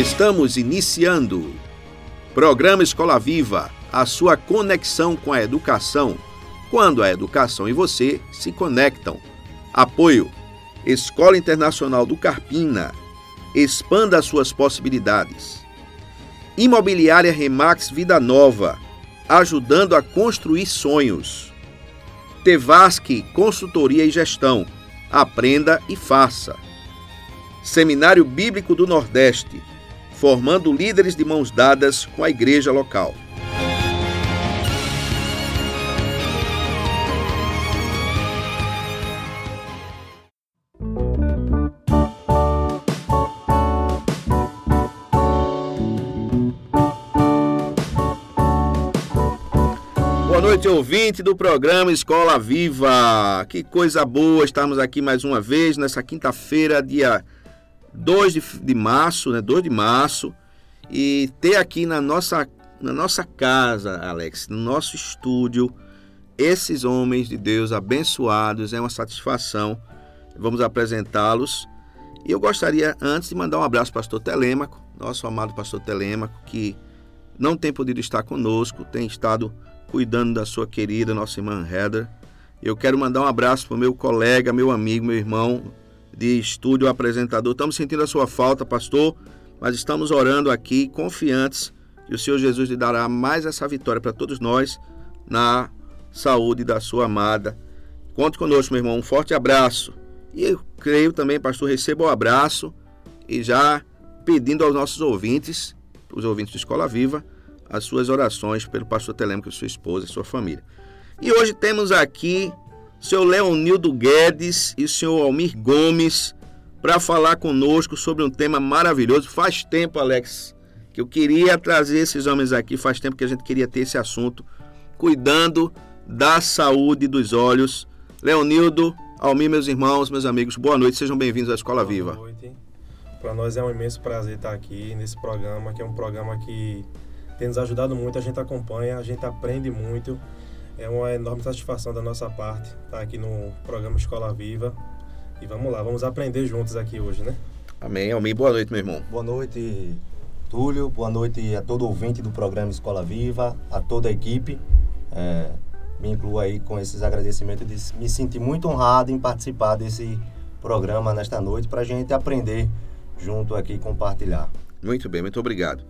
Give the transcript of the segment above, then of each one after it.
Estamos iniciando. Programa Escola Viva, a sua conexão com a educação, quando a educação e você se conectam. Apoio: Escola Internacional do Carpina. Expanda suas possibilidades. Imobiliária Remax Vida Nova, ajudando a construir sonhos. Tevasque Consultoria e Gestão. Aprenda e faça. Seminário Bíblico do Nordeste, formando líderes de mãos dadas com a igreja local. Boa noite, ouvinte do programa Escola Viva. Que coisa boa estarmos aqui mais uma vez nessa quinta-feira, dia 2 de, de março, né? 2 de março, e ter aqui na nossa, na nossa casa, Alex, no nosso estúdio, esses homens de Deus abençoados, é uma satisfação. Vamos apresentá-los. E eu gostaria, antes de mandar um abraço para o pastor Telêmaco, nosso amado pastor Telêmaco, que não tem podido estar conosco, tem estado cuidando da sua querida, nossa irmã Heather. Eu quero mandar um abraço para o meu colega, meu amigo, meu irmão, de estúdio apresentador. Estamos sentindo a sua falta, pastor, mas estamos orando aqui, confiantes que o Senhor Jesus lhe dará mais essa vitória para todos nós na saúde da sua amada. Conte conosco, meu irmão. Um forte abraço. E eu creio também, pastor, receba o um abraço e já pedindo aos nossos ouvintes, os ouvintes de Escola Viva, as suas orações pelo pastor Telêmico, sua esposa e sua família. E hoje temos aqui senhor Leonildo Guedes e o senhor Almir Gomes para falar conosco sobre um tema maravilhoso. Faz tempo, Alex, que eu queria trazer esses homens aqui, faz tempo que a gente queria ter esse assunto, cuidando da saúde dos olhos. Leonildo, Almir, meus irmãos, meus amigos, boa noite, sejam bem-vindos à Escola boa Viva. Boa noite. Para nós é um imenso prazer estar aqui nesse programa, que é um programa que tem nos ajudado muito, a gente acompanha, a gente aprende muito é uma enorme satisfação da nossa parte estar aqui no programa Escola Viva. E vamos lá, vamos aprender juntos aqui hoje, né? Amém. Amém. Boa noite, meu irmão. Boa noite, Túlio. Boa noite a todo ouvinte do programa Escola Viva, a toda a equipe. É, me incluo aí com esses agradecimentos de me sentir muito honrado em participar desse programa nesta noite para a gente aprender junto aqui e compartilhar. Muito bem, muito obrigado.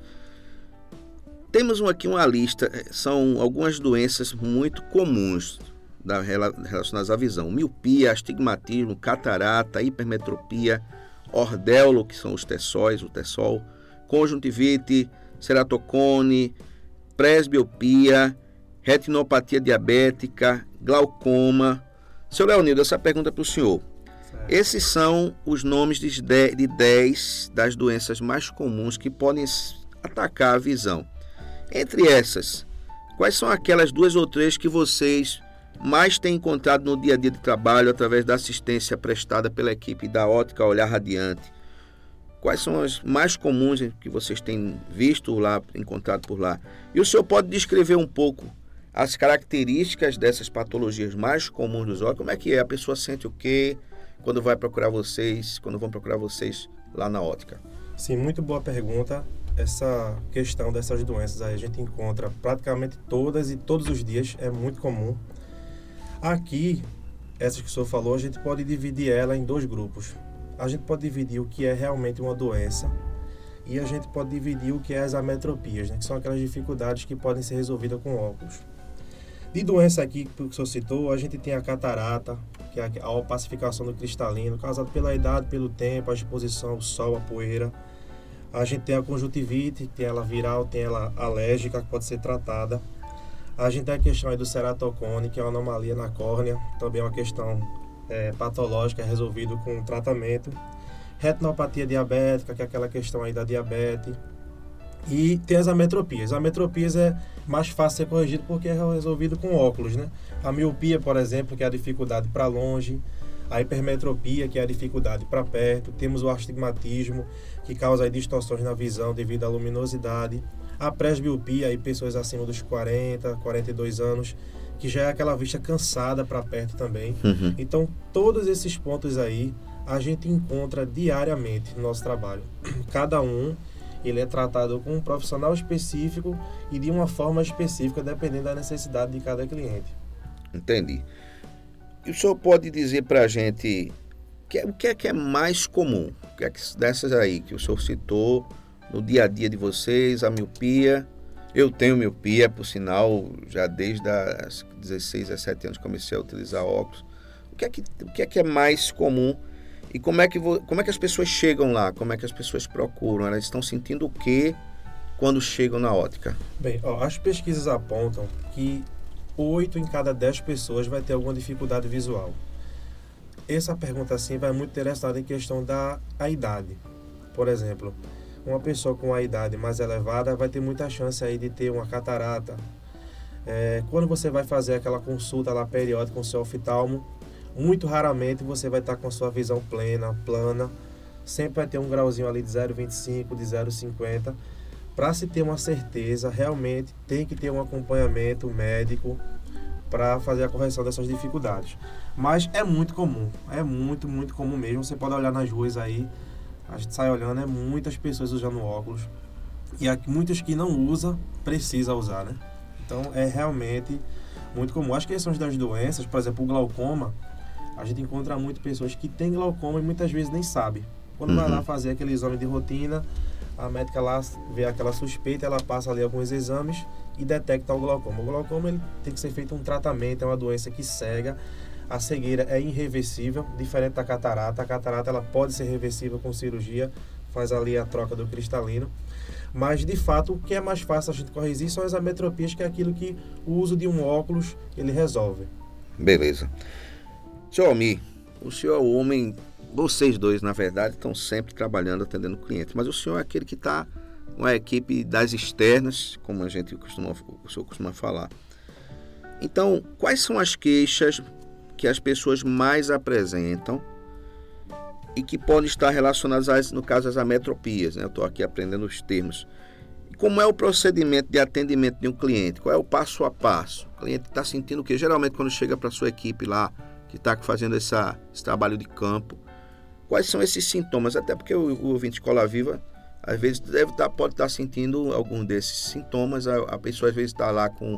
Temos aqui uma lista, eh, são algumas doenças muito comuns da, relacionadas à visão: miopia, astigmatismo, catarata, hipermetropia, ordelo, que são os tessóis, o tessol, conjuntivite, ceratocone, presbiopia, retinopatia diabética, glaucoma. Seu Leonildo, essa pergunta é para o senhor. Certo. Esses são os nomes de 10 das doenças mais comuns que podem atacar a visão. Entre essas, quais são aquelas duas ou três que vocês mais têm encontrado no dia a dia de trabalho através da assistência prestada pela equipe da Ótica Olhar Radiante? Quais são as mais comuns que vocês têm visto lá, encontrado por lá? E o senhor pode descrever um pouco as características dessas patologias mais comuns dos olhos? Como é que é? A pessoa sente o quê quando vai procurar vocês, quando vão procurar vocês lá na ótica? Sim, muito boa pergunta essa questão dessas doenças aí a gente encontra praticamente todas e todos os dias, é muito comum. Aqui, essas que o senhor falou, a gente pode dividir ela em dois grupos. A gente pode dividir o que é realmente uma doença e a gente pode dividir o que é as ametropias, né, que são aquelas dificuldades que podem ser resolvidas com óculos. De doença aqui que o senhor citou, a gente tem a catarata, que é a opacificação do cristalino, causada pela idade, pelo tempo, a exposição ao sol, a poeira a gente tem a conjuntivite, tem ela viral, tem ela alérgica, que pode ser tratada. A gente tem a questão do ceratocone, que é uma anomalia na córnea, também é uma questão é, patológica, resolvida com tratamento. Retinopatia diabética, que é aquela questão aí da diabetes. E tem as ametropias. As ametropias é mais fácil ser corrigido porque é resolvido com óculos, né? A miopia, por exemplo, que é a dificuldade para longe a hipermetropia, que é a dificuldade para perto, temos o astigmatismo, que causa distorções na visão devido à luminosidade, a presbiopia, aí pessoas acima dos 40, 42 anos, que já é aquela vista cansada para perto também. Uhum. Então, todos esses pontos aí a gente encontra diariamente no nosso trabalho. Cada um ele é tratado com um profissional específico e de uma forma específica, dependendo da necessidade de cada cliente. Entendi. O senhor pode dizer para a gente que, o que é que é mais comum? O que é que, dessas aí que o senhor citou no dia a dia de vocês, a miopia. Eu tenho miopia, por sinal, já desde os 16, 17 anos comecei a utilizar óculos. O que é que, o que, é, que é mais comum e como é, que, como é que as pessoas chegam lá? Como é que as pessoas procuram? Elas estão sentindo o que quando chegam na ótica? Bem, ó, as pesquisas apontam que 8 em cada 10 pessoas vai ter alguma dificuldade visual. Essa pergunta assim vai muito interessada em questão da a idade. Por exemplo, uma pessoa com a idade mais elevada vai ter muita chance aí de ter uma catarata. É, quando você vai fazer aquela consulta lá periódica com o seu oftalmo, muito raramente você vai estar com a sua visão plena, plana. Sempre vai ter um grauzinho ali de 0,25, de 0,50. Para se ter uma certeza, realmente tem que ter um acompanhamento médico para fazer a correção dessas dificuldades. Mas é muito comum, é muito, muito comum mesmo. Você pode olhar nas ruas aí, a gente sai olhando, é muitas pessoas usando óculos. E há muitos que não usam, precisa usar, né? Então é realmente muito comum. As questões das doenças, por exemplo, o glaucoma, a gente encontra muito pessoas que têm glaucoma e muitas vezes nem sabe. Quando uhum. vai lá uhum. fazer aquele exame de rotina, a médica lá vê aquela suspeita, ela passa ali alguns exames e detecta o glaucoma. O glaucoma ele tem que ser feito um tratamento, é uma doença que cega. A cegueira é irreversível, diferente da catarata. A catarata ela pode ser reversível com cirurgia, faz ali a troca do cristalino. Mas, de fato, o que é mais fácil a gente corrigir são as ametropias, que é aquilo que o uso de um óculos ele resolve. Beleza. Senhor Almir, o senhor é o homem, vocês dois, na verdade, estão sempre trabalhando, atendendo clientes, mas o senhor é aquele que está com a equipe das externas, como a gente costuma, o senhor costuma falar. Então, quais são as queixas que as pessoas mais apresentam e que podem estar relacionadas, no caso, às ametropias? Né? Eu estou aqui aprendendo os termos. Como é o procedimento de atendimento de um cliente? Qual é o passo a passo? O cliente está sentindo o que? Geralmente, quando chega para a sua equipe lá, que está fazendo essa, esse trabalho de campo. Quais são esses sintomas? Até porque o, o ouvinte Escola Viva, às vezes, deve tá, pode estar tá sentindo algum desses sintomas. A, a pessoa, às vezes, está lá com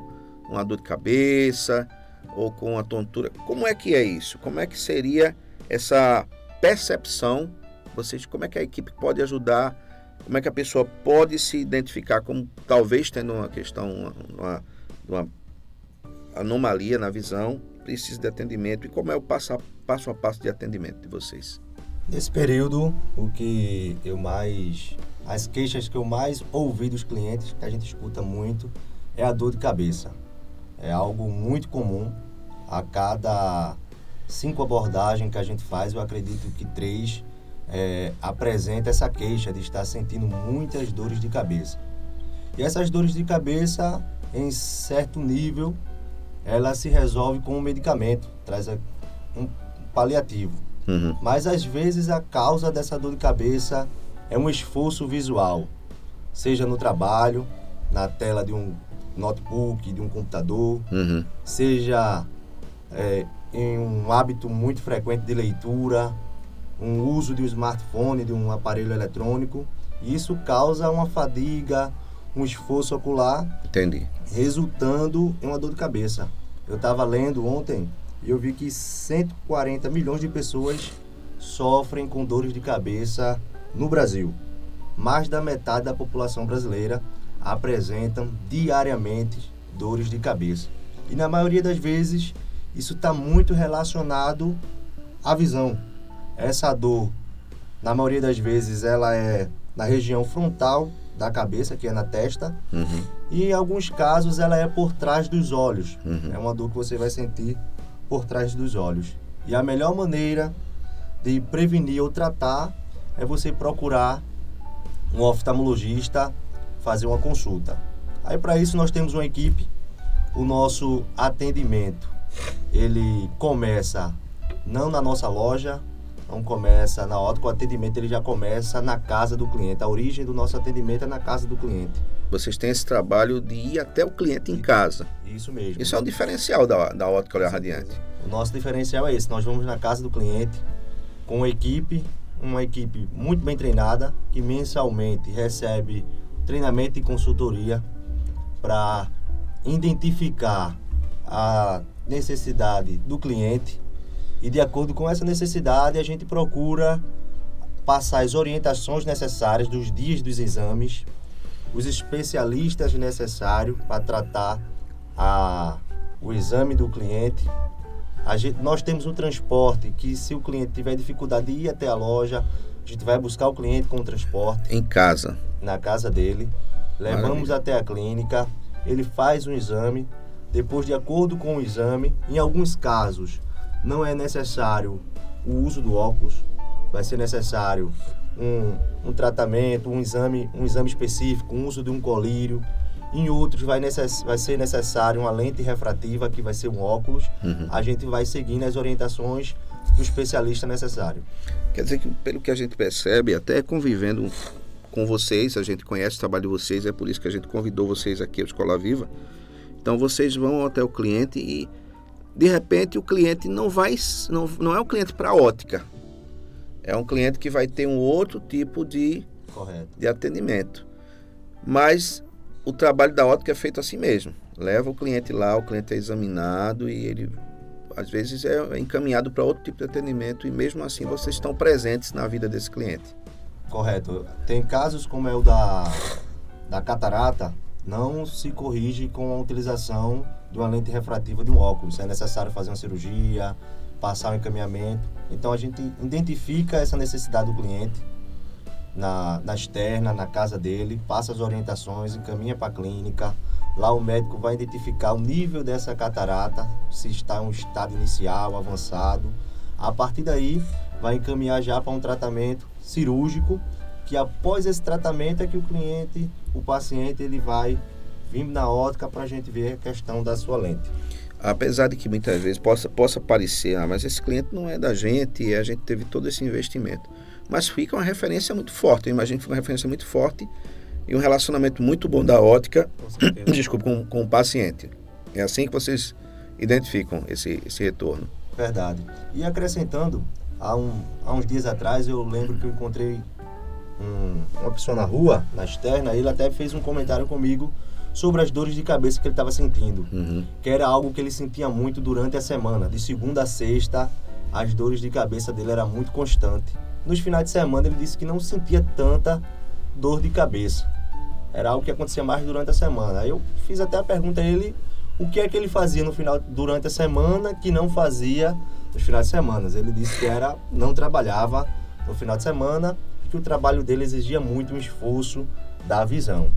uma dor de cabeça ou com uma tontura. Como é que é isso? Como é que seria essa percepção? Vocês, como é que a equipe pode ajudar? Como é que a pessoa pode se identificar como talvez tendo uma questão, uma, uma anomalia na visão precisa de atendimento e como é o passo a, passo a passo de atendimento de vocês? Nesse período, o que eu mais. As queixas que eu mais ouvi dos clientes, que a gente escuta muito, é a dor de cabeça. É algo muito comum. A cada cinco abordagens que a gente faz, eu acredito que três é, apresenta essa queixa de estar sentindo muitas dores de cabeça. E essas dores de cabeça, em certo nível, ela se resolve com um medicamento, traz um paliativo. Uhum. Mas às vezes a causa dessa dor de cabeça é um esforço visual, seja no trabalho, na tela de um notebook, de um computador, uhum. seja é, em um hábito muito frequente de leitura, um uso de um smartphone, de um aparelho eletrônico. Isso causa uma fadiga, um esforço ocular. Entendi. Resultando em uma dor de cabeça. Eu estava lendo ontem e eu vi que 140 milhões de pessoas sofrem com dores de cabeça no Brasil. Mais da metade da população brasileira apresentam diariamente dores de cabeça. E na maioria das vezes, isso está muito relacionado à visão. Essa dor, na maioria das vezes, ela é na região frontal da cabeça, que é na testa. Uhum. E em alguns casos ela é por trás dos olhos. Uhum. É uma dor que você vai sentir por trás dos olhos. E a melhor maneira de prevenir ou tratar é você procurar um oftalmologista, fazer uma consulta. Aí para isso nós temos uma equipe. O nosso atendimento ele começa não na nossa loja, não começa na ótica, o atendimento ele já começa na casa do cliente. A origem do nosso atendimento é na casa do cliente. Vocês têm esse trabalho de ir até o cliente em casa. Isso mesmo. Isso é um diferencial da, da ótica Olhar Radiante. O nosso diferencial é esse. Nós vamos na casa do cliente com uma equipe, uma equipe muito bem treinada, que mensalmente recebe treinamento e consultoria para identificar a necessidade do cliente e de acordo com essa necessidade a gente procura passar as orientações necessárias dos dias dos exames, os especialistas necessários para tratar a, o exame do cliente. A gente, nós temos um transporte que se o cliente tiver dificuldade de ir até a loja, a gente vai buscar o cliente com o transporte. Em casa. Na casa dele. Levamos Maravilha. até a clínica, ele faz um exame, depois de acordo com o exame, em alguns casos não é necessário o uso do óculos, vai ser necessário um, um tratamento, um exame, um exame específico, um uso de um colírio. Em outros vai, necess, vai ser necessário uma lente refrativa, que vai ser um óculos. Uhum. A gente vai seguindo as orientações do especialista necessário. Quer dizer que, pelo que a gente percebe, até convivendo com vocês, a gente conhece o trabalho de vocês, é por isso que a gente convidou vocês aqui ao Escola Viva. Então vocês vão até o cliente e de repente o cliente não vai não, não é um cliente para ótica. É um cliente que vai ter um outro tipo de, Correto. de atendimento. Mas o trabalho da ótica é feito assim mesmo. Leva o cliente lá, o cliente é examinado e ele às vezes é encaminhado para outro tipo de atendimento e mesmo assim vocês estão presentes na vida desse cliente. Correto. Tem casos como é o da, da catarata, não se corrige com a utilização de uma lente refrativa de um óculos. É necessário fazer uma cirurgia, passar um encaminhamento. Então a gente identifica essa necessidade do cliente na, na externa, na casa dele, passa as orientações, encaminha para a clínica. Lá o médico vai identificar o nível dessa catarata, se está em um estado inicial, avançado. A partir daí, vai encaminhar já para um tratamento cirúrgico, que após esse tratamento é que o cliente, o paciente, ele vai vir na ótica para a gente ver a questão da sua lente. Apesar de que muitas vezes possa, possa parecer, ah, mas esse cliente não é da gente e a gente teve todo esse investimento. Mas fica uma referência muito forte, eu imagino que fica uma referência muito forte e um relacionamento muito bom da ótica, com desculpa, com, com o paciente. É assim que vocês identificam esse, esse retorno. Verdade. E acrescentando, há, um, há uns dias atrás eu lembro que eu encontrei um, uma pessoa na rua, na externa, e ele até fez um comentário comigo sobre as dores de cabeça que ele estava sentindo, uhum. que era algo que ele sentia muito durante a semana, de segunda a sexta, as dores de cabeça dele era muito constante. Nos finais de semana ele disse que não sentia tanta dor de cabeça. Era algo que acontecia mais durante a semana. Aí eu fiz até a pergunta a ele o que é que ele fazia no final durante a semana que não fazia nos finais de semana. Ele disse que era não trabalhava no final de semana, que o trabalho dele exigia muito um esforço da visão.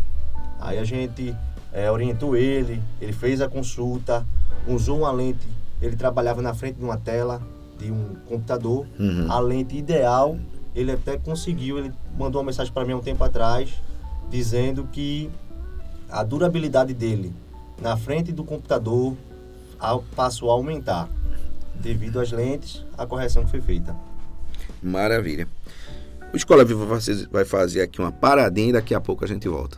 Aí a gente é, orientou ele, ele fez a consulta, usou uma lente, ele trabalhava na frente de uma tela de um computador, uhum. a lente ideal, ele até conseguiu, ele mandou uma mensagem para mim há um tempo atrás, dizendo que a durabilidade dele na frente do computador passou a aumentar devido às lentes, a correção que foi feita. Maravilha. O Escola Viva vai fazer aqui uma paradinha e daqui a pouco a gente volta.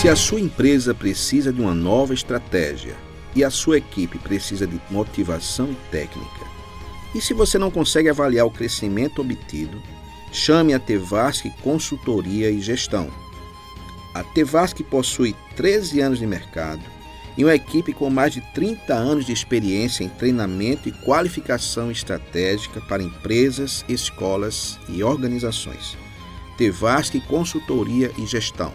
Se a sua empresa precisa de uma nova estratégia e a sua equipe precisa de motivação técnica, e se você não consegue avaliar o crescimento obtido, chame a Tevasc Consultoria e Gestão. A Tevasc possui 13 anos de mercado e uma equipe com mais de 30 anos de experiência em treinamento e qualificação estratégica para empresas, escolas e organizações. Tevasc Consultoria e Gestão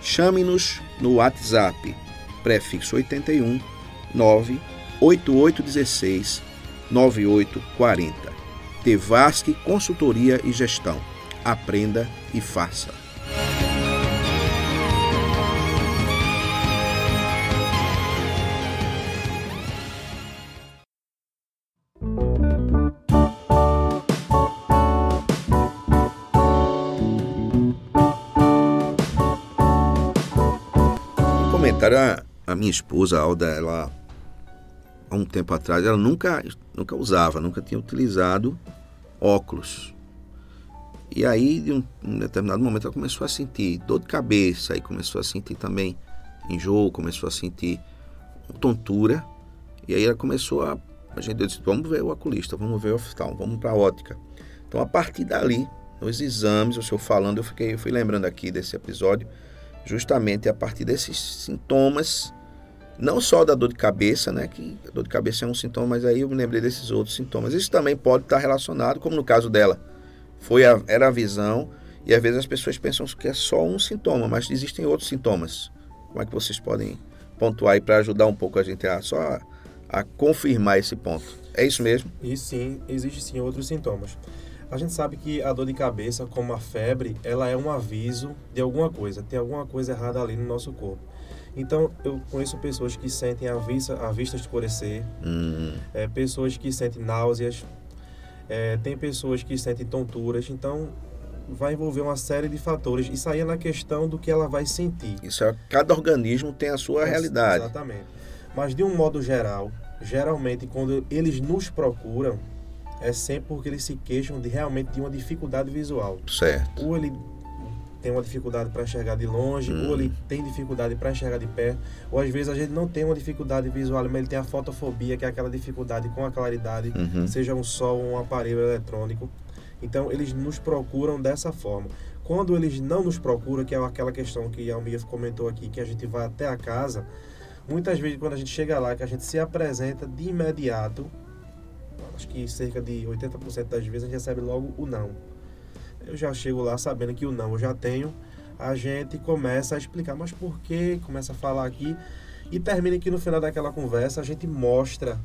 Chame-nos no WhatsApp, prefixo 81 9 8816 9840. Tevasque Consultoria e Gestão. Aprenda e faça. Comentário, a, a minha esposa, Alda, ela há um tempo atrás, ela nunca, nunca usava, nunca tinha utilizado óculos. E aí, de um, um determinado momento, ela começou a sentir dor de cabeça, aí começou a sentir também enjoo, começou a sentir tontura. E aí ela começou a. A gente disse: vamos ver o oculista, vamos ver o oftalmo, vamos para a ótica. Então, a partir dali, nos exames, o senhor falando, eu, fiquei, eu fui lembrando aqui desse episódio, justamente a partir desses sintomas não só da dor de cabeça, né? Que a dor de cabeça é um sintoma, mas aí eu me lembrei desses outros sintomas. Isso também pode estar relacionado, como no caso dela, foi a, era a visão, e às vezes as pessoas pensam que é só um sintoma, mas existem outros sintomas. Como é que vocês podem pontuar aí para ajudar um pouco a gente a só a, a confirmar esse ponto? É isso mesmo? E sim, existem sim outros sintomas. A gente sabe que a dor de cabeça, como a febre, ela é um aviso de alguma coisa, tem alguma coisa errada ali no nosso corpo. Então, eu conheço pessoas que sentem a vista, a vista escurecer, Hum, é, pessoas que sentem náuseas, é, tem pessoas que sentem tonturas. Então, vai envolver uma série de fatores. Isso aí é na questão do que ela vai sentir. isso é, cada organismo tem a sua Ex- realidade. Exatamente. Mas, de um modo geral, geralmente, quando eles nos procuram, é sempre porque eles se queixam de realmente de uma dificuldade visual. Certo. ou ele tem uma dificuldade para enxergar de longe, Hum. ou ele tem dificuldade para enxergar de perto, ou às vezes a gente não tem uma dificuldade visual, mas ele tem a fotofobia, que é aquela dificuldade com a claridade, Uhum. seja um sol ou um aparelho eletrônico. Então eles nos procuram dessa forma. Quando eles não nos procuram, que é aquela questão que a Almir comentou aqui, que a gente vai até a casa, muitas vezes quando a gente chega lá, que a gente se apresenta de imediato, acho que cerca de 80% das vezes a gente recebe logo o não. Eu já chego lá sabendo que o não eu já tenho, a gente começa a explicar, mas por quê? Começa a falar aqui e termina que no final daquela conversa a gente mostra,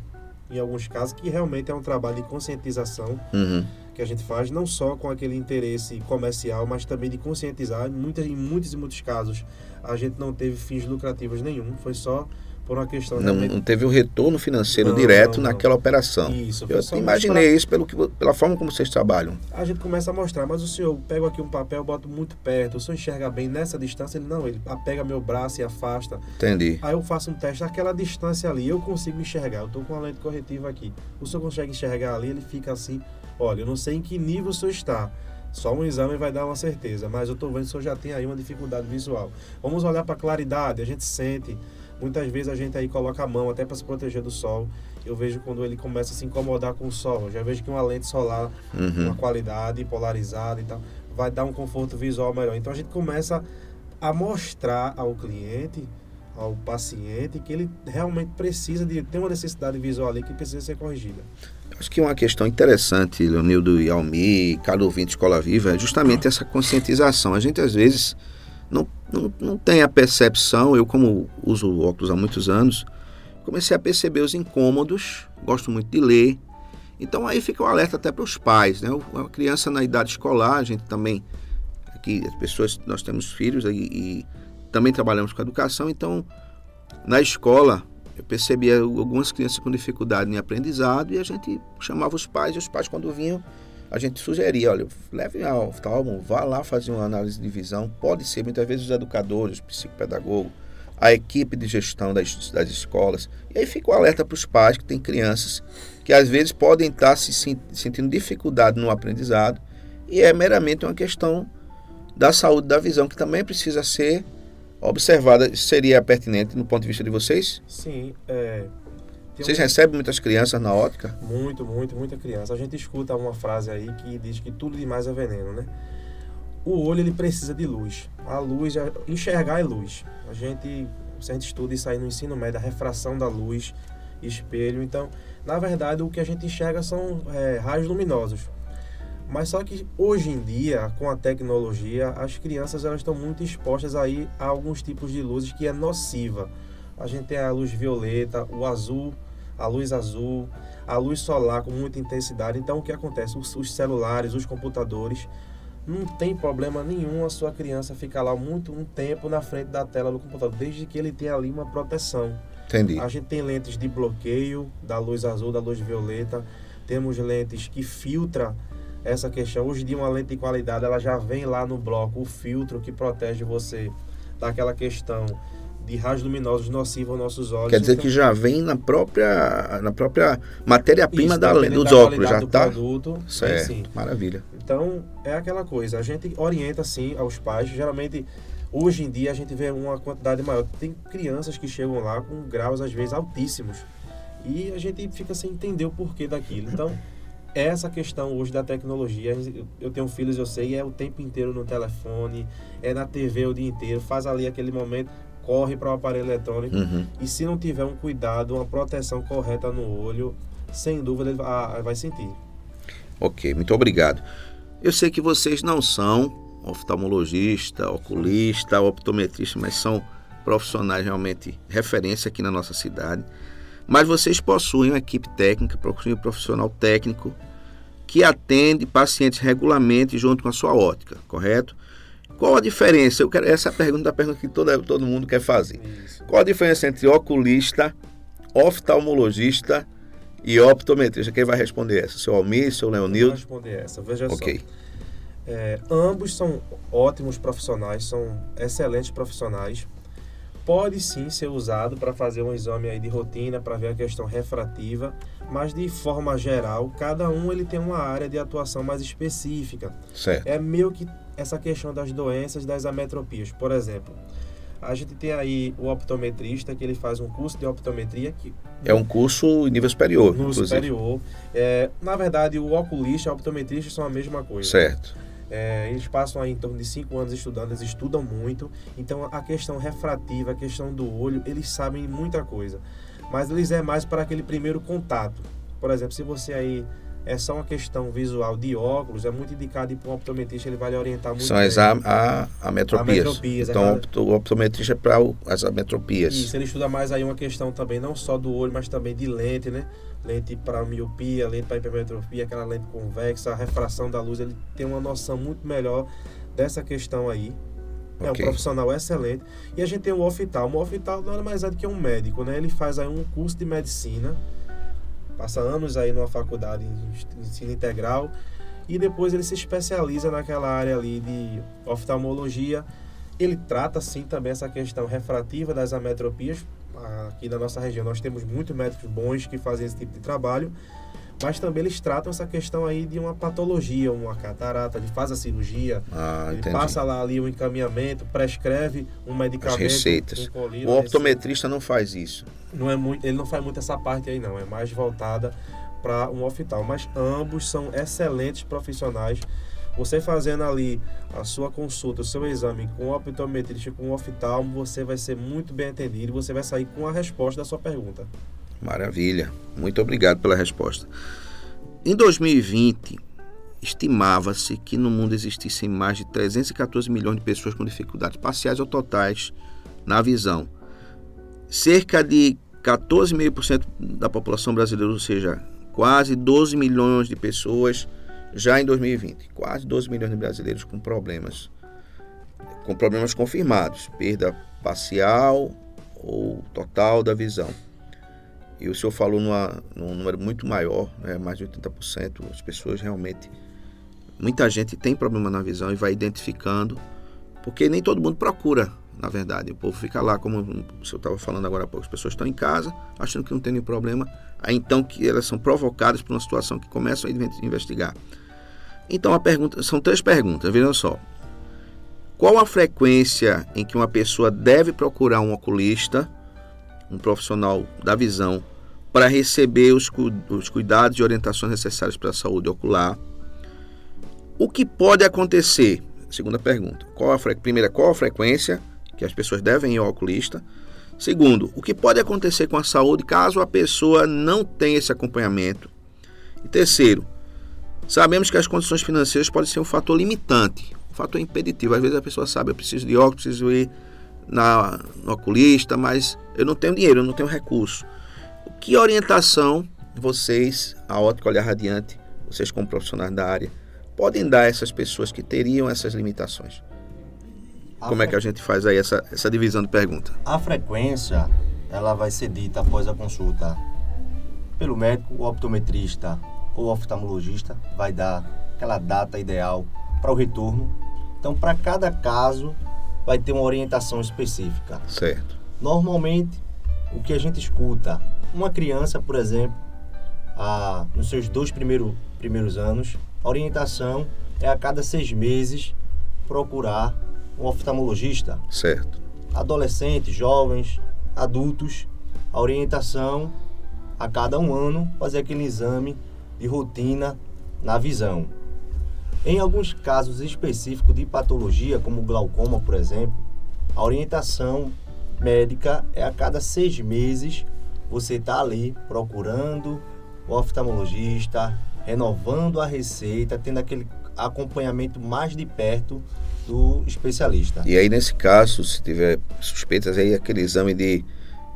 em alguns casos, que realmente é um trabalho de conscientização Uhum. que a gente faz, não só com aquele interesse comercial, mas também de conscientizar. Em, muitas, em muitos e muitos casos, a gente não teve fins lucrativos nenhum, foi só por uma questão Não, não teve um retorno financeiro Não, direto não, naquela operação. Isso, Eu só imaginei isso pelo que, pela forma como vocês trabalham. a gente começa a mostrar, mas o senhor pega aqui um papel, bota muito perto, o senhor enxerga bem nessa distância? Ele não, ele pega meu braço e afasta. Entendi. Aí eu faço um teste, aquela distância ali, eu consigo enxergar, eu estou com a lente corretiva aqui. O senhor consegue enxergar ali, ele fica assim, olha, eu não sei em que nível o senhor está. Só um exame vai dar uma certeza, mas eu estou vendo que o senhor já tem aí uma dificuldade visual. Vamos olhar para a claridade, a gente sente. Muitas vezes a gente aí coloca a mão até para se proteger do sol. Eu vejo quando ele começa a se incomodar com o sol. Eu já vejo que uma lente solar Uhum. uma qualidade polarizada e tal, vai dar um conforto visual melhor. Então a gente começa a mostrar ao cliente, ao paciente, que ele realmente precisa de ter uma necessidade visual ali que precisa ser corrigida. Acho que uma questão interessante, Leonildo e Almi, cada ouvinte Escola Viva, é justamente essa conscientização. A gente, às vezes, não, não, não tem a percepção, eu como uso óculos há muitos anos, comecei a perceber os incômodos, gosto muito de ler, então aí fica o alerta até para os pais, né? A criança na idade escolar, a gente também, aqui as pessoas, nós temos filhos e, e também trabalhamos com educação, então na escola eu percebia algumas crianças com dificuldade em aprendizado e a gente chamava os pais e os pais quando vinham a gente sugeria, olha, leve ao oftalmo, vá lá fazer uma análise de visão, pode ser muitas vezes os educadores, os psicopedagogos, a equipe de gestão das, das escolas. E aí fica o alerta para os pais que têm crianças que às vezes podem estar se sen- sentindo dificuldade no aprendizado e é meramente uma questão da saúde da visão que também precisa ser observada. Seria pertinente no ponto de vista de vocês? Sim, é. Vocês recebem muitas crianças na ótica? Muito, muito, muita criança. A gente escuta uma frase aí que diz que tudo demais é veneno, né? O olho ele precisa de luz. A luz, é- enxergar é luz. A gente, se a gente estuda isso aí no ensino médio, a refração da luz, espelho. Então, na verdade, o que a gente enxerga são é, raios luminosos. Mas só que hoje em dia, com a tecnologia, as crianças elas estão muito expostas aí a alguns tipos de luzes que é nociva. A gente tem a luz violeta, o azul, a luz azul, a luz solar com muita intensidade. Então, o que acontece? Os, os celulares, os computadores, não tem problema nenhum a sua criança ficar lá muito um tempo na frente da tela do computador, desde que ele tenha ali uma proteção. Entendi. A gente tem lentes de bloqueio da luz azul, da luz violeta, temos lentes que filtra essa questão. Hoje em dia uma lente de qualidade, ela já vem lá no bloco o filtro que protege você daquela questão de raios luminosos nocivos aos nossos olhos. Quer dizer Então, que já vem na própria, na própria matéria-prima dos da óculos, já do tá? produto, Certo, sim. maravilha. Então, é aquela coisa, a gente orienta sim aos pais, geralmente hoje em dia a gente vê uma quantidade maior. Tem crianças que chegam lá com graus às vezes altíssimos e a gente fica sem entender o porquê daquilo. Então, essa questão hoje da tecnologia, eu tenho filhos, eu sei, é o tempo inteiro no telefone, é na TV o dia inteiro, faz ali aquele momento, corre para o aparelho eletrônico Uhum. e se não tiver um cuidado, uma proteção correta no olho, sem dúvida ele vai, vai sentir. Ok, muito obrigado. Eu sei que vocês não são oftalmologista, oculista, optometrista, mas são profissionais realmente referência aqui na nossa cidade. Mas vocês possuem uma equipe técnica, possuem um profissional técnico que atende pacientes regularmente junto com a sua ótica, correto? Qual a diferença? Eu quero, essa é a pergunta, a pergunta que toda, todo mundo quer fazer. Isso. Qual a diferença entre oculista, oftalmologista e optometrista? Quem vai responder essa? Seu Almir, seu Vou Leonildo? responder essa. Veja Ok. só. É, ambos são ótimos profissionais, são excelentes profissionais. Pode sim ser usado para fazer um exame aí de rotina, para ver a questão refrativa, mas de forma geral, cada um ele tem uma área de atuação mais específica. Certo. É meio que essa questão das doenças das ametropias. Por exemplo, a gente tem aí o optometrista, que ele faz um curso de optometria, que É um curso nível superior, no inclusive. superior. É, na verdade, o oculista e o optometrista são a mesma coisa. Certo. É, eles passam aí em torno de cinco anos estudando, eles estudam muito. Então, a questão refrativa, a questão do olho, eles sabem muita coisa. Mas eles é mais para aquele primeiro contato. Por exemplo, se você aí é só uma questão visual de óculos, é muito indicado para um optometrista, ele vai lhe orientar muito São bem. as a, a, ametropias. Ametropias, então, é o opto- o optometrista é para o- as ametropias. Isso, ele estuda mais aí uma questão também, não só do olho, mas também de lente, né? Lente para miopia, lente para hipermetropia, aquela lente convexa, a refração da luz, ele tem uma noção muito melhor dessa questão aí. É um Ok. profissional excelente. E a gente tem o oftalmo. O oftalmo nada mais é do que um médico, né? Ele faz aí um curso de medicina, passa anos aí numa faculdade em ensino integral e depois ele se especializa naquela área ali de oftalmologia. Ele trata sim também essa questão refrativa das ametropias. Aqui na nossa região nós temos muitos médicos bons que fazem esse tipo de trabalho, mas também eles tratam essa questão aí de uma patologia, uma catarata, ele faz a cirurgia, Ah, ele entendi. passa lá ali o encaminhamento, prescreve um medicamento, receitas. um colírio, O optometrista não faz isso. não é muito, ele não faz muito essa parte aí não, é mais voltada para um oftalmo, mas ambos são excelentes profissionais. Você fazendo ali a sua consulta, o seu exame com o optometrista, com o oftalmo, você vai ser muito bem atendido e você vai sair com a resposta da sua pergunta. Maravilha. Muito obrigado pela resposta. Em 2020, estimava-se que no mundo existissem mais de 314 milhões de pessoas com dificuldades parciais ou totais na visão. Cerca de 14,5% da população brasileira, ou seja, quase 12 milhões de pessoas já em 2020. Quase 12 milhões de brasileiros com problemas. Com problemas confirmados, perda parcial ou total da visão. E o senhor falou numa, num número muito maior, né, mais de 80%. As pessoas realmente. Muita gente tem problema na visão e vai identificando, porque nem todo mundo procura, na verdade. O povo fica lá, como o senhor estava falando agora há pouco, as pessoas estão em casa, achando que não tem nenhum problema, aí então que elas são provocadas por uma situação que começam a investigar. Então a pergunta, são três perguntas, vejam só. Qual a frequência em que uma pessoa deve procurar um oculista, um profissional da visão, para receber os, os cuidados e orientações necessárias para a saúde ocular? O que pode acontecer? Segunda pergunta. Qual a. Primeira, qual a frequência que as pessoas devem ir ao oculista? Segundo, o que pode acontecer com a saúde caso a pessoa não tenha esse acompanhamento? E terceiro, sabemos que as condições financeiras podem ser um fator limitante, um fator impeditivo. Às vezes a pessoa sabe, eu preciso de óculos, preciso ir na, no oculista, mas eu não tenho dinheiro, eu não tenho recurso. Que orientação vocês, a Ótica Olhar Radiante, vocês como profissionais da área, podem dar a essas pessoas que teriam essas limitações? A como é que a gente faz aí essa, essa divisão de pergunta? A frequência, ela vai ser dita após a consulta pelo médico, o optometrista ou oftalmologista, vai dar aquela data ideal para o retorno. Então, para cada caso, vai ter uma orientação específica. Certo. Normalmente, o que a gente escuta, uma criança, por exemplo, a, nos seus dois primeiros, primeiros anos, a orientação é a cada seis meses procurar um oftalmologista. Certo. Adolescentes, jovens, adultos, a orientação a cada um ano fazer aquele exame de rotina na visão. Em alguns casos específicos de patologia, como glaucoma, por exemplo, a orientação médica é a cada seis meses você está ali procurando o oftalmologista, renovando a receita, tendo aquele acompanhamento mais de perto do especialista. E aí, nesse caso, se tiver suspeitas, aí aquele exame de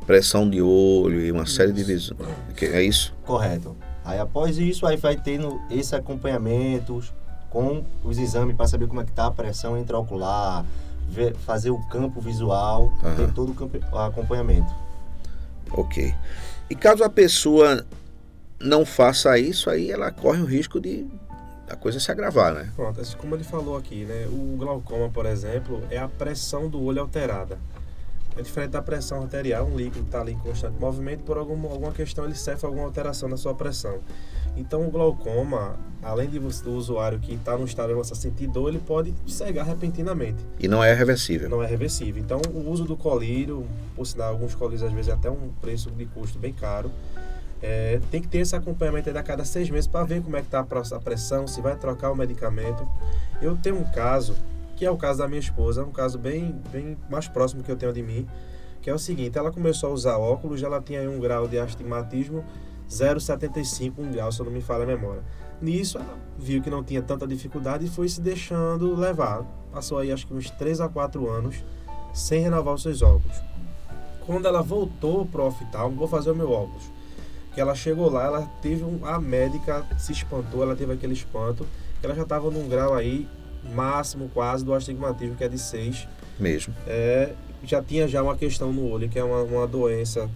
pressão de olho e uma isso. série de visões. É isso? Correto. Aí após isso, aí vai tendo esse acompanhamento com os exames para saber como é que está a pressão intraocular, ver, fazer o campo visual, uhum. ter todo o, campo, acompanhamento. Ok. E caso a pessoa não faça isso, aí ela corre o risco de a coisa se agravar, né? Pronto, assim como ele falou aqui, né? O glaucoma, por exemplo, é a pressão do olho alterada. É diferente da pressão arterial, um líquido está ali em constante movimento, por alguma, alguma questão ele sofre alguma alteração na sua pressão. Então o glaucoma, além de você, do usuário que está no estado de avançado sentir dor, ele pode cegar repentinamente. E não é reversível. Não é reversível. Então o uso do colírio, por sinal, alguns colírios às vezes é até um preço de custo bem caro, é, tem que ter esse acompanhamento a cada seis meses para ver como é que está a pressão, se vai trocar o medicamento. Eu tenho um caso que é o caso da minha esposa, um caso bem, bem mais próximo que eu tenho de mim, que é o seguinte, ela começou a usar óculos, ela tinha um grau de astigmatismo 0,75, um grau, se eu não me falha a memória. Nisso, ela viu que não tinha tanta dificuldade e foi se deixando levar. Passou aí acho que uns 3 a 4 anos sem renovar os seus óculos. Quando ela voltou para o oftalmo, vou fazer o meu óculos. Que ela chegou lá, ela teve um, a médica se espantou, ela teve aquele espanto, ela já estava num grau aí máximo quase do astigmatismo, que é de 6. Mesmo. É, já tinha já uma questão no olho, que é uma, uma doença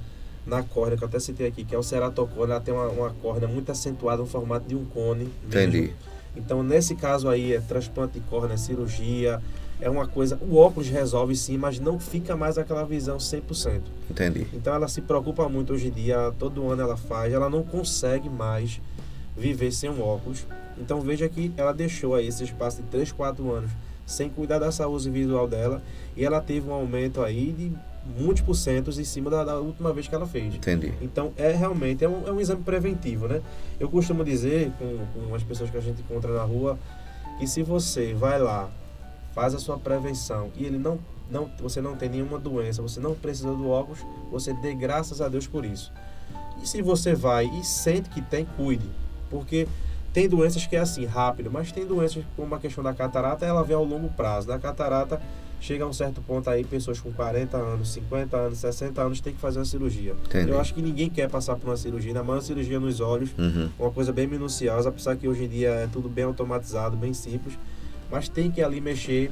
na córnea, que eu até citei aqui, que é o ceratocone, ela tem uma, uma córnea muito acentuada no formato de um cone. Mesmo. Entendi. Então, nesse caso aí, é transplante de córnea, cirurgia, é uma coisa... O óculos resolve sim, mas não fica mais aquela visão 100%. Entendi. Então, ela se preocupa muito hoje em dia, todo ano ela faz, ela não consegue mais viver sem um óculos. Então veja que ela deixou aí esse espaço de 3, 4 anos sem cuidar da saúde visual dela e ela teve um aumento aí de muitos porcentos em cima da, da, última vez que ela fez. Entendi. Então é realmente é um, é um exame preventivo, né? Eu costumo dizer com, com as pessoas que a gente encontra na rua que se você vai lá, faz a sua prevenção e ele não, não você não tem nenhuma doença, você não precisa do óculos, você dê graças a Deus por isso. E se você vai e sente que tem, cuide. Porque tem doenças que é assim, rápido, mas tem doenças como a questão da catarata, ela vem ao longo prazo. Da catarata, chega a um certo ponto aí, pessoas com 40 anos, 50 anos, 60 anos têm que fazer uma cirurgia. Entendi. Eu acho que ninguém quer passar por uma cirurgia, ainda mais uma cirurgia nos olhos, uhum. uma coisa bem minuciosa, apesar que hoje em dia é tudo bem automatizado, bem simples, mas tem que ali mexer.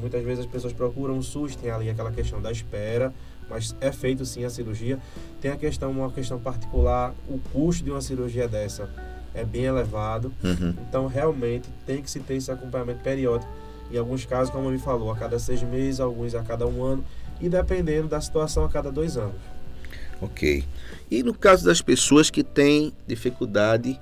Muitas vezes as pessoas procuram um SUS, tem ali aquela questão da espera, mas é feito sim a cirurgia. Tem a questão, uma questão particular, o custo de uma cirurgia dessa é bem elevado. Uhum. Então, realmente, tem que se ter esse acompanhamento periódico. Em alguns casos, como ele falou, a cada seis meses, alguns a cada um ano, e dependendo da situação, a cada dois anos. Ok. E no caso das pessoas que têm dificuldade.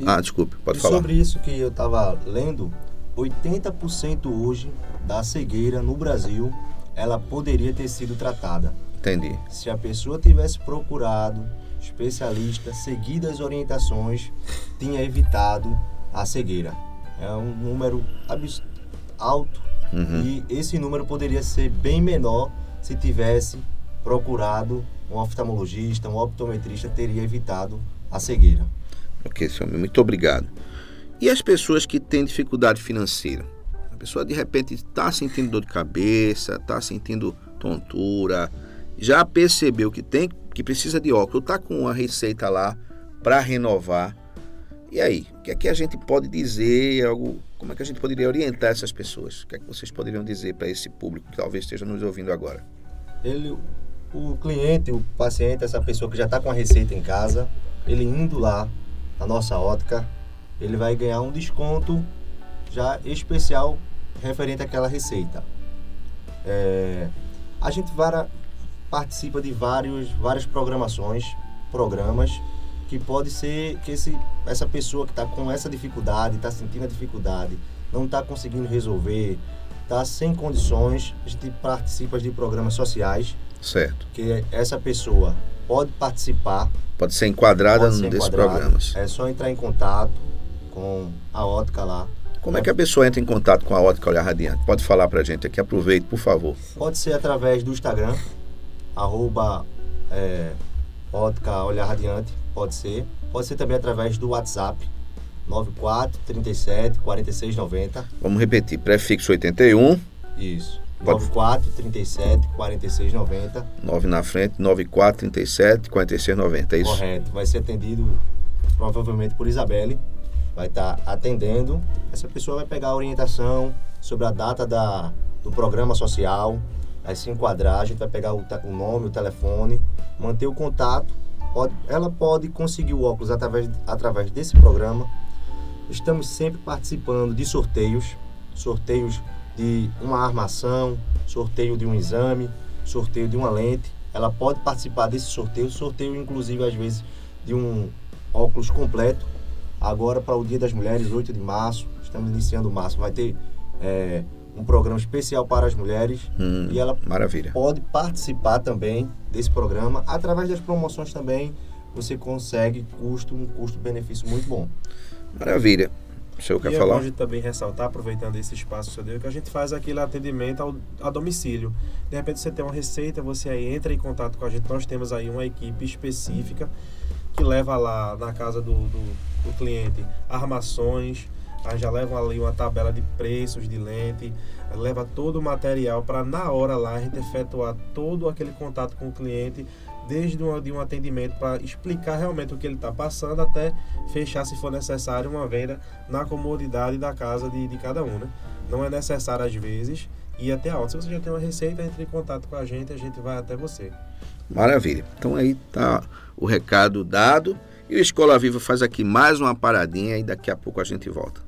E, ah, desculpe, pode falar. Sobre isso que eu estava lendo, 80% hoje da cegueira no Brasil ela poderia ter sido tratada. Entendi. Se a pessoa tivesse procurado especialista, seguido as orientações, tinha evitado a cegueira. É um número alto uhum. e esse número poderia ser bem menor se tivesse procurado um oftalmologista, um optometrista, teria evitado a cegueira. Ok, senhor, muito obrigado. E as pessoas que têm dificuldade financeira? A pessoa de repente está sentindo dor de cabeça, está sentindo tontura, já percebeu que tem que precisa de óculos, está com a receita lá para renovar. E aí, o que é que a gente pode dizer? Algo, como é que a gente poderia orientar essas pessoas? O que é que vocês poderiam dizer para esse público que talvez esteja nos ouvindo agora? Ele, o cliente, o paciente, essa pessoa que já está com a receita em casa, ele indo lá na nossa ótica, ele vai ganhar um desconto já especial referente àquela receita. É, a gente vara, participa de vários, várias programações, programas que pode ser que esse, essa pessoa que está com essa dificuldade, está sentindo a dificuldade, não está conseguindo resolver, está sem condições, a gente participa de programas sociais. Certo. Que essa pessoa pode participar. Pode ser enquadrada pode ser desses programas. É só entrar em contato com a ótica lá. Como é que a pessoa entra em contato com a ótica Olhar Radiante? Pode falar para a gente aqui, aproveite, por favor. Pode ser através do Instagram, arroba é, ótica Olhar Radiante, pode ser. Pode ser também através do WhatsApp, 94 37 46 90. Vamos repetir, prefixo 81. Isso. Pode... 94 37 46 90. 9 na frente, 94 37 46 90, é isso? Correto. Vai ser atendido provavelmente por Isabelle. Vai estar tá atendendo. Essa pessoa vai pegar a orientação sobre a data da, do programa social, vai se enquadrar, a gente vai pegar o, o nome, o telefone, manter o contato. Pode, ela pode conseguir o óculos através, através desse programa. Estamos sempre participando de sorteios, sorteios de uma armação, sorteio de um exame, sorteio de uma lente. Ela pode participar desse sorteio, sorteio inclusive às vezes de um óculos completo. Agora para o Dia das Mulheres, 8 de março, estamos iniciando março, vai ter é, um programa especial para as mulheres hum, e ela maravilha. pode participar também desse programa através das promoções também você consegue custo um custo-benefício muito bom. Maravilha. O senhor quer e falar? a gente também ressaltar, aproveitando esse espaço que você deu, que a gente faz aquele atendimento ao, a domicílio. De repente você tem uma receita, você aí entra em contato com a gente. Nós temos aí uma equipe específica que leva lá na casa do, do, do cliente armações, a já levam ali uma tabela de preços de lente, leva todo o material para na hora lá a gente efetuar todo aquele contato com o cliente desde um, de um atendimento para explicar realmente o que ele está passando até fechar, se for necessário, uma venda na comodidade da casa de, de cada um. Né? Não é necessário, às vezes, ir até a Se você já tem uma receita, entre em contato com a gente, a gente vai até você. Maravilha. Então aí tá o recado dado. E o Escola Viva faz aqui mais uma paradinha e daqui a pouco a gente volta.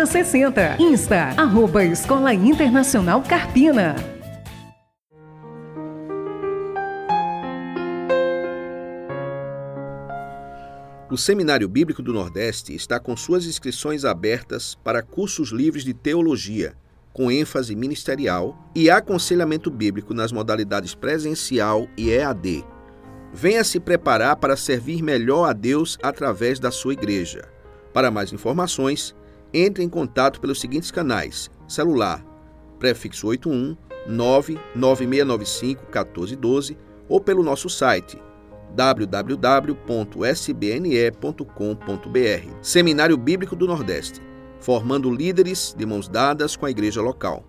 60. Insta, arroba Escola Internacional Carpina. O Seminário Bíblico do Nordeste está com suas inscrições abertas para cursos livres de teologia, com ênfase ministerial e aconselhamento bíblico nas modalidades presencial e EAD. Venha se preparar para servir melhor a Deus através da sua igreja. Para mais informações, entre em contato pelos seguintes canais: celular, prefixo 81 99695 1412 ou pelo nosso site www.sbne.com.br. Seminário Bíblico do Nordeste, formando líderes de mãos dadas com a igreja local.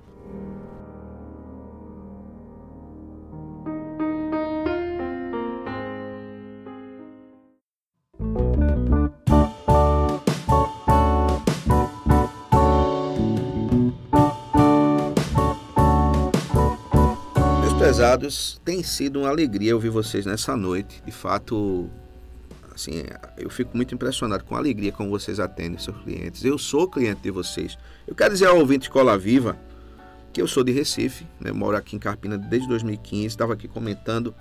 Prezados, tem sido uma alegria ouvir vocês nessa noite. De fato, assim, eu fico muito impressionado com a alegria como vocês atendem seus clientes. Eu sou cliente de vocês. Eu quero dizer ao ouvinte Escola Viva que eu sou de Recife, né? moro aqui em Carpina desde 2015, estava aqui comentando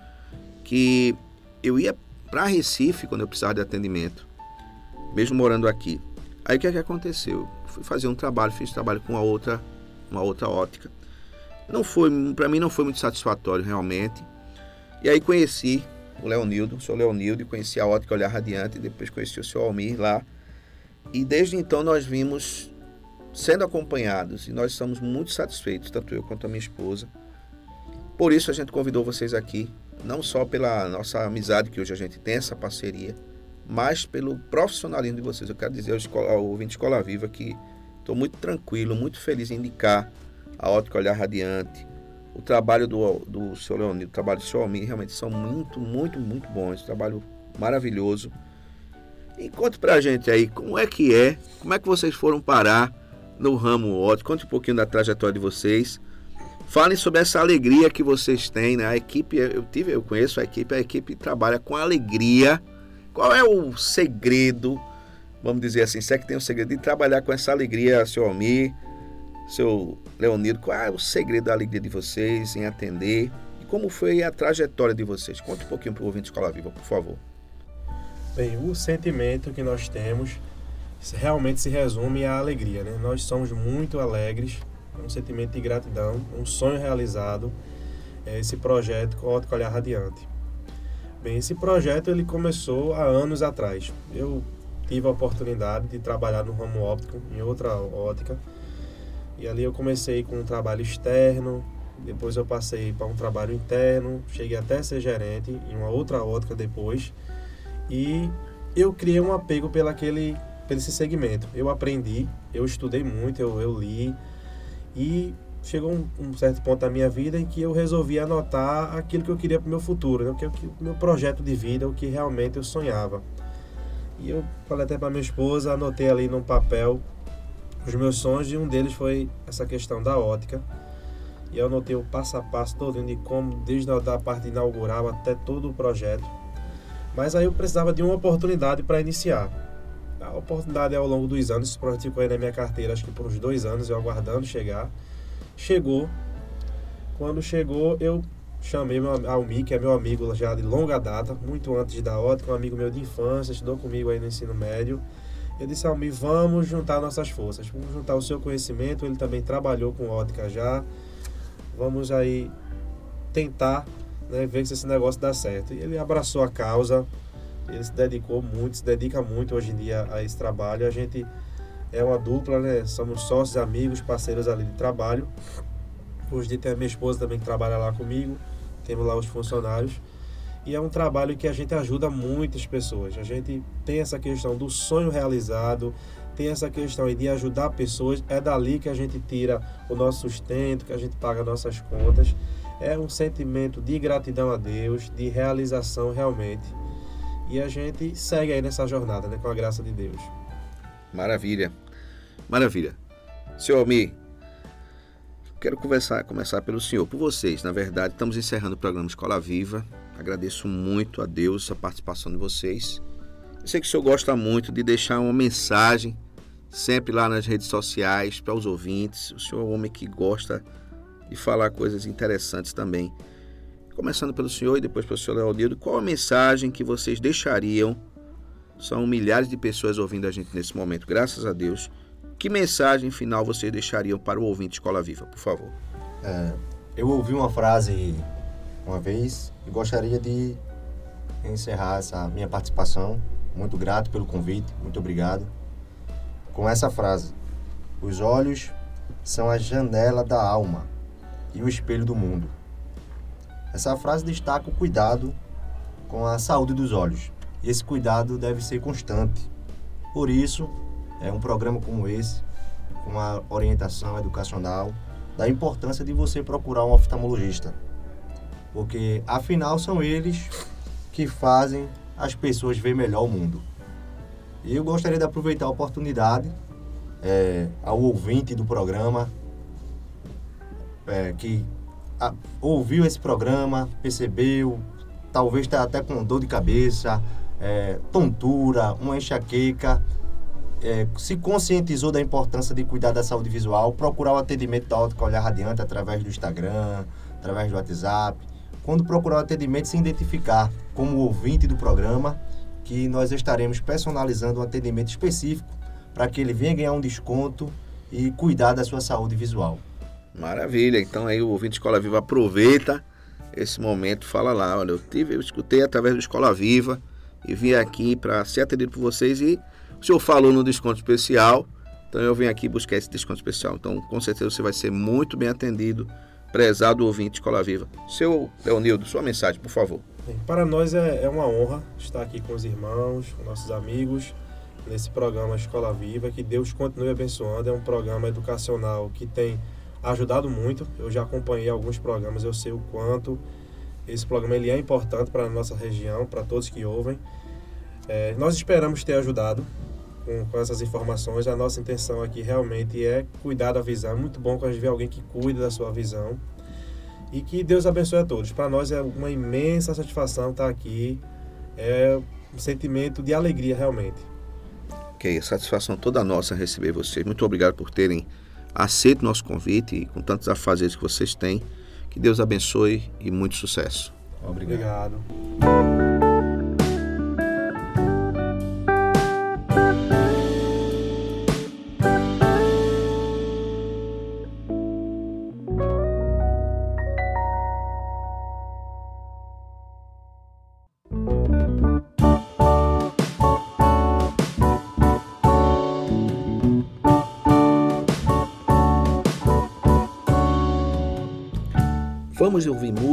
que eu ia para Recife quando eu precisava de atendimento, mesmo morando aqui. Aí o que é que aconteceu? Fui fazer um trabalho, fiz trabalho com uma outra, uma outra ótica. Não foi, para mim não foi muito satisfatório realmente. E aí conheci o Leonildo, sou Leonildo, e conheci a ótica Olhar Radiante, depois conheci o seu Almir lá. E desde então nós vimos sendo acompanhados e nós estamos muito satisfeitos, tanto eu quanto a minha esposa. Por isso a gente convidou vocês aqui, não só pela nossa amizade que hoje a gente tem essa parceria, mas pelo profissionalismo de vocês. Eu quero dizer ao, ao ouvinte Escola Viva que estou muito tranquilo, muito feliz em indicar a Ótica Olhar Radiante, o trabalho do, do seu Leonildo, o trabalho do seu Almir, realmente são muito, muito, muito bons. Um trabalho maravilhoso. E conte pra gente aí como é que é, como é que vocês foram parar no ramo ótico. Conte um pouquinho da trajetória de vocês. Falem sobre essa alegria que vocês têm, né? A equipe, eu tive, eu conheço a equipe, a equipe trabalha com alegria. Qual é o segredo, vamos dizer assim, se é que tem um segredo de trabalhar com essa alegria, seu Almir, seu Leonido, qual é o segredo da alegria de vocês em atender? E como foi a trajetória de vocês? Conte um pouquinho para o ouvinte Escola Viva, por favor. Bem, o sentimento que nós temos realmente se resume à alegria, né? Nós somos muito alegres, um sentimento de gratidão, um sonho realizado, é esse projeto Ótico Olhar Radiante. Bem, esse projeto ele começou há anos atrás. Eu tive a oportunidade de trabalhar no ramo óptico, em outra ótica, e ali eu comecei com um trabalho externo, depois eu passei para um trabalho interno, cheguei até ser gerente em uma outra ótica depois. E eu criei um apego pelo aquele, pelo esse segmento. Eu aprendi, eu estudei muito, eu, eu li e chegou um, um, certo ponto da minha vida em que eu resolvi anotar aquilo que eu queria para o meu futuro, né? o que o meu projeto de vida, o que realmente eu sonhava. E eu falei até para minha esposa, anotei ali num papel os meus sonhos e um deles foi essa questão da ótica. E eu anotei o passo a passo todo de como, desde a parte inaugural até todo o projeto. Mas aí eu precisava de uma oportunidade para iniciar. A oportunidade é ao longo dos anos, esse projeto ficou aí na minha carteira, acho que por uns dois anos, eu aguardando chegar. Chegou. Quando chegou, eu chamei meu Almi, que é meu amigo já de longa data, muito antes da ótica, um amigo meu de infância, estudou comigo aí no ensino médio. Eu disse ao Mi, vamos juntar nossas forças, vamos juntar o seu conhecimento, ele também trabalhou com ótica já, vamos aí tentar né, ver se esse negócio dá certo. E ele abraçou a causa, ele se dedicou muito, se dedica muito hoje em dia a esse trabalho. A gente é uma dupla, né? Somos sócios, amigos, parceiros ali de trabalho. Hoje em dia tem a minha esposa também que trabalha lá comigo, temos lá os funcionários e é um trabalho que a gente ajuda muitas pessoas. A gente tem essa questão do sonho realizado, tem essa questão de ajudar pessoas, é dali que a gente tira o nosso sustento, que a gente paga nossas contas. É um sentimento de gratidão a Deus, de realização realmente. E a gente segue aí nessa jornada, né, com a graça de Deus. Maravilha. Maravilha. Senhor Almir, quero conversar, começar pelo senhor, por vocês. Na verdade, estamos encerrando o programa Escola Viva. Agradeço muito a Deus a participação de vocês. Eu sei que o senhor gosta muito de deixar uma mensagem sempre lá nas redes sociais para os ouvintes. O senhor é um homem que gosta de falar coisas interessantes também. Começando pelo senhor e depois pelo senhor Leonildo, qual a mensagem que vocês deixariam? São milhares de pessoas ouvindo a gente nesse momento, graças a Deus. Que mensagem final vocês deixariam para o ouvinte Escola Viva, por favor? É, eu ouvi uma frase uma vez e gostaria de encerrar essa minha participação. Muito grato pelo convite, muito obrigado. Com essa frase: Os olhos são a janela da alma e o espelho do mundo. Essa frase destaca o cuidado com a saúde dos olhos. E esse cuidado deve ser constante. Por isso, é um programa como esse, com uma orientação educacional, da importância de você procurar um oftalmologista porque afinal são eles que fazem as pessoas ver melhor o mundo. E eu gostaria de aproveitar a oportunidade é, ao ouvinte do programa é, que a, ouviu esse programa, percebeu, talvez está até com dor de cabeça, é, tontura, uma enxaqueca, é, se conscientizou da importância de cuidar da saúde visual, procurar o atendimento da ótica Olhar Radiante através do Instagram, através do WhatsApp, quando procurar o atendimento, se identificar como ouvinte do programa, que nós estaremos personalizando um atendimento específico para que ele venha ganhar um desconto e cuidar da sua saúde visual. Maravilha. Então aí o ouvinte Escola Viva aproveita esse momento, fala lá, olha, eu tive, eu escutei através do Escola Viva e vim aqui para ser atendido por vocês e o senhor falou no desconto especial, então eu vim aqui buscar esse desconto especial. Então, com certeza você vai ser muito bem atendido, prezado ouvinte Escola Viva. Seu Leonildo, sua mensagem, por favor. Para nós é, é uma honra estar aqui com os irmãos, com nossos amigos, nesse programa Escola Viva. Que Deus continue abençoando. É um programa educacional que tem ajudado muito. Eu já acompanhei alguns programas, eu sei o quanto esse programa ele é importante para a nossa região, para todos que ouvem. É, nós esperamos ter ajudado com, com, essas informações. A nossa intenção aqui realmente é cuidar da visão. É muito bom quando a gente vê alguém que cuida da sua visão. E que Deus abençoe a todos. Para nós é uma imensa satisfação estar aqui. É um sentimento de alegria realmente. Ok, satisfação toda nossa receber vocês. Muito obrigado por terem aceito nosso convite e com tantos afazeres que vocês têm. Que Deus abençoe e muito sucesso. Obrigado. obrigado.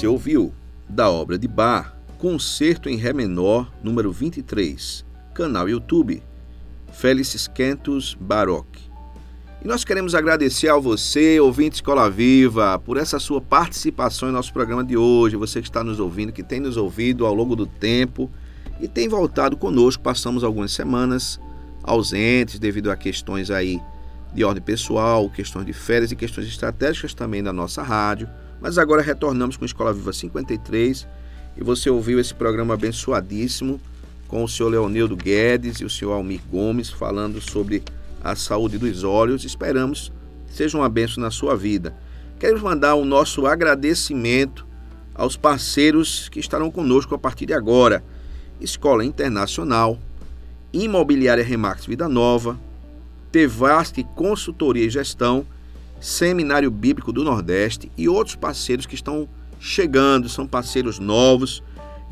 Você ouviu da obra de Bach, Concerto em Ré menor, número 23, canal YouTube, Félix Cantus Baroque. E nós queremos agradecer a você, ouvinte Escola Viva, por essa sua participação em nosso programa de hoje. Você que está nos ouvindo, que tem nos ouvido ao longo do tempo e tem voltado conosco. Passamos algumas semanas ausentes devido a questões aí de ordem pessoal, questões de férias e questões estratégicas também da nossa rádio. Mas agora retornamos com Escola Viva 53 e você ouviu esse programa abençoadíssimo com o senhor Leonildo Guedes e o senhor Almir Gomes falando sobre a saúde dos olhos. Esperamos seja uma benção na sua vida. Queremos mandar o nosso agradecimento aos parceiros que estarão conosco a partir de agora. Escola Internacional, Imobiliária Remax Vida Nova, Tevasque Consultoria e Gestão Seminário Bíblico do Nordeste e outros parceiros que estão chegando, são parceiros novos.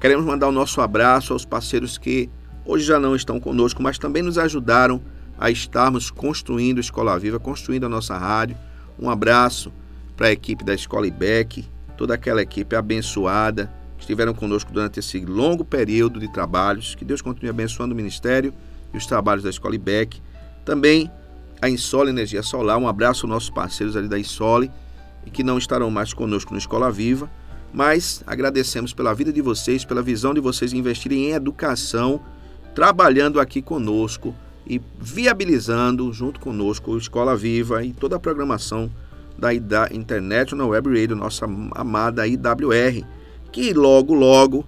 Queremos mandar o nosso abraço aos parceiros que hoje já não estão conosco, mas também nos ajudaram a estarmos construindo a Escola Viva, construindo a nossa rádio. Um abraço para a equipe da Escola IBEC, toda aquela equipe abençoada que estiveram conosco durante esse longo período de trabalhos. Que Deus continue abençoando o ministério e os trabalhos da Escola IBEC. Também a Insole Energia Solar. Um abraço aos nossos parceiros ali da Insole e que não estarão mais conosco no Escola Viva, mas agradecemos pela vida de vocês, pela visão de vocês investirem em educação, trabalhando aqui conosco e viabilizando junto conosco o Escola Viva e toda a programação da International Web Radio, nossa amada IWR, que logo logo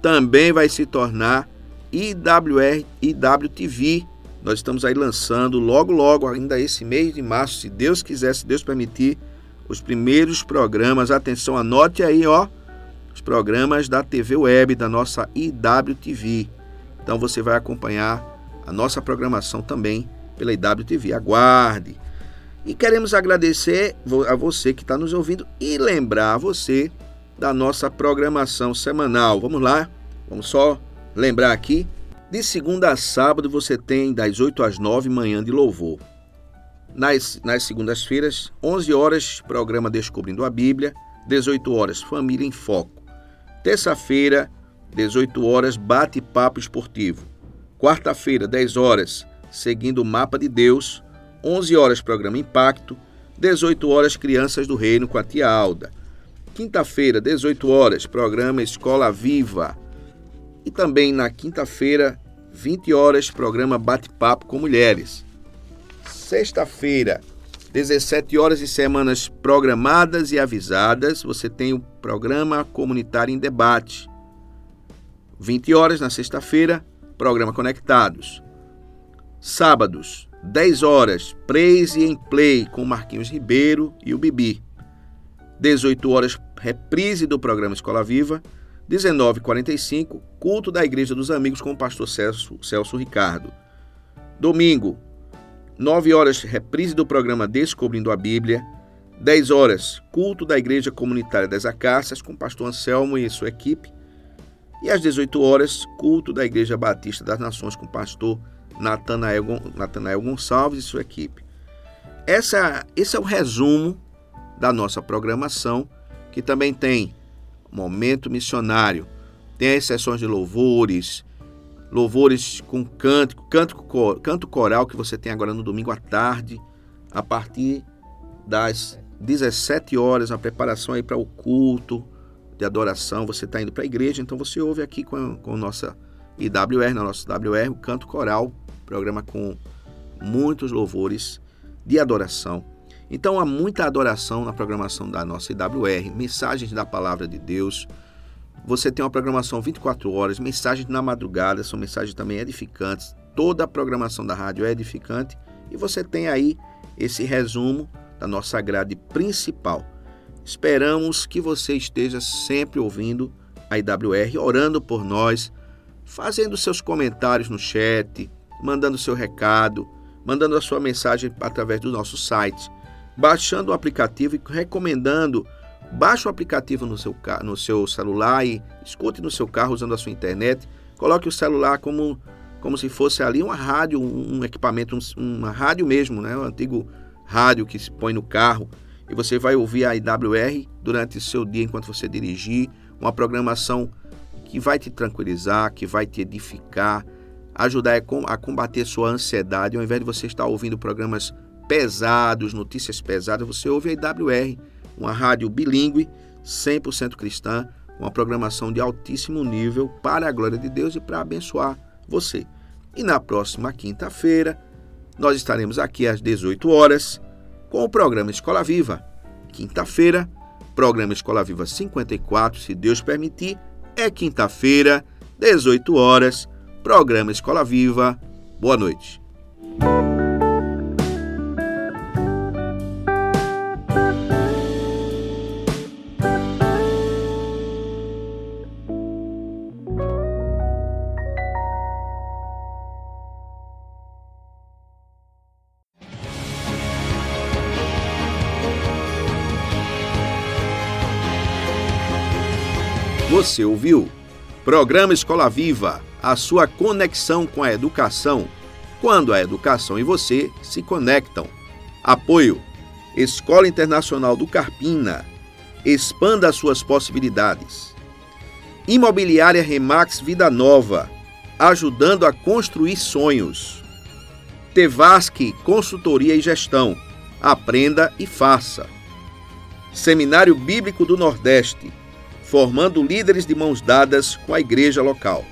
também vai se tornar IWR IWTV, nós estamos aí lançando logo, logo, ainda esse mês de março, se Deus quiser, se Deus permitir, os primeiros programas. Atenção, anote aí, ó, os programas da TV Web, da nossa IWTV. Então você vai acompanhar a nossa programação também pela IWTV. Aguarde. E queremos agradecer a você que está nos ouvindo e lembrar você da nossa programação semanal. Vamos lá? Vamos só lembrar aqui de segunda a sábado você tem das 8 às 9 manhã de louvor. Nas, nas segundas-feiras, 11 horas, programa Descobrindo a Bíblia, 18 horas, Família em Foco. Terça-feira, 18 horas, bate-papo esportivo. Quarta-feira, 10 horas, seguindo o mapa de Deus. 11 horas, programa Impacto. 18 horas, Crianças do Reino com a tia Alda. Quinta-feira, 18 horas, programa Escola Viva. E também na quinta-feira, 20 horas, programa Bate-Papo com Mulheres. Sexta-feira, 17 horas e semanas programadas e avisadas, você tem o programa Comunitário em Debate. 20 horas na sexta-feira, programa Conectados. Sábados, 10 horas, Praise em Play com Marquinhos Ribeiro e o Bibi. 18 horas, reprise do programa Escola Viva. 19h45, culto da Igreja dos Amigos com o pastor Celso, Celso Ricardo. Domingo, 9 horas, reprise do programa Descobrindo a Bíblia. 10 horas, culto da Igreja Comunitária das Acácias com o pastor Anselmo e sua equipe. E às 18 horas, culto da Igreja Batista das Nações com o pastor Natanael, Natanael Gonçalves e sua equipe. Essa, esse é o resumo da nossa programação, que também tem momento missionário, tem as sessões de louvores, louvores com canto, canto, canto coral que você tem agora no domingo à tarde, a partir das 17 horas, a preparação aí para o culto de adoração, você está indo para a igreja, então você ouve aqui com, com nossa IWR, na nossa IWR, o canto coral, programa com muitos louvores de adoração. Então há muita adoração na programação da nossa IWR, mensagens da palavra de Deus. Você tem uma programação 24 horas, mensagens na madrugada, são mensagens também edificantes. Toda a programação da rádio é edificante e você tem aí esse resumo da nossa grade principal. Esperamos que você esteja sempre ouvindo a IWR, orando por nós, fazendo seus comentários no chat, mandando seu recado, mandando a sua mensagem através do nosso site baixando o aplicativo e recomendando. Baixe o aplicativo no seu, no seu celular e escute no seu carro usando a sua internet. Coloque o celular como, como se fosse ali uma rádio, um equipamento, uma rádio mesmo, né? o antigo rádio que se põe no carro. E você vai ouvir a IWR durante seu dia enquanto você dirigir. Uma programação que vai te tranquilizar, que vai te edificar, ajudar a combater sua ansiedade, ao invés de você estar ouvindo programas pesados, notícias pesadas, você ouve a IWR, uma rádio bilíngue, 100% cristã, uma programação de altíssimo nível para a glória de Deus e para abençoar você. E na próxima quinta-feira, nós estaremos aqui às 18 horas com o programa Escola Viva. Quinta-feira, programa Escola Viva 54, se Deus permitir, é quinta-feira, 18 horas, programa Escola Viva. Boa noite. Você ouviu? Programa Escola Viva, a sua conexão com a educação, quando a educação e você se conectam. Apoio: Escola Internacional do Carpina. Expanda suas possibilidades. Imobiliária Remax Vida Nova, ajudando a construir sonhos. Tevasque Consultoria e Gestão. Aprenda e faça. Seminário Bíblico do Nordeste formando líderes de mãos dadas com a igreja local.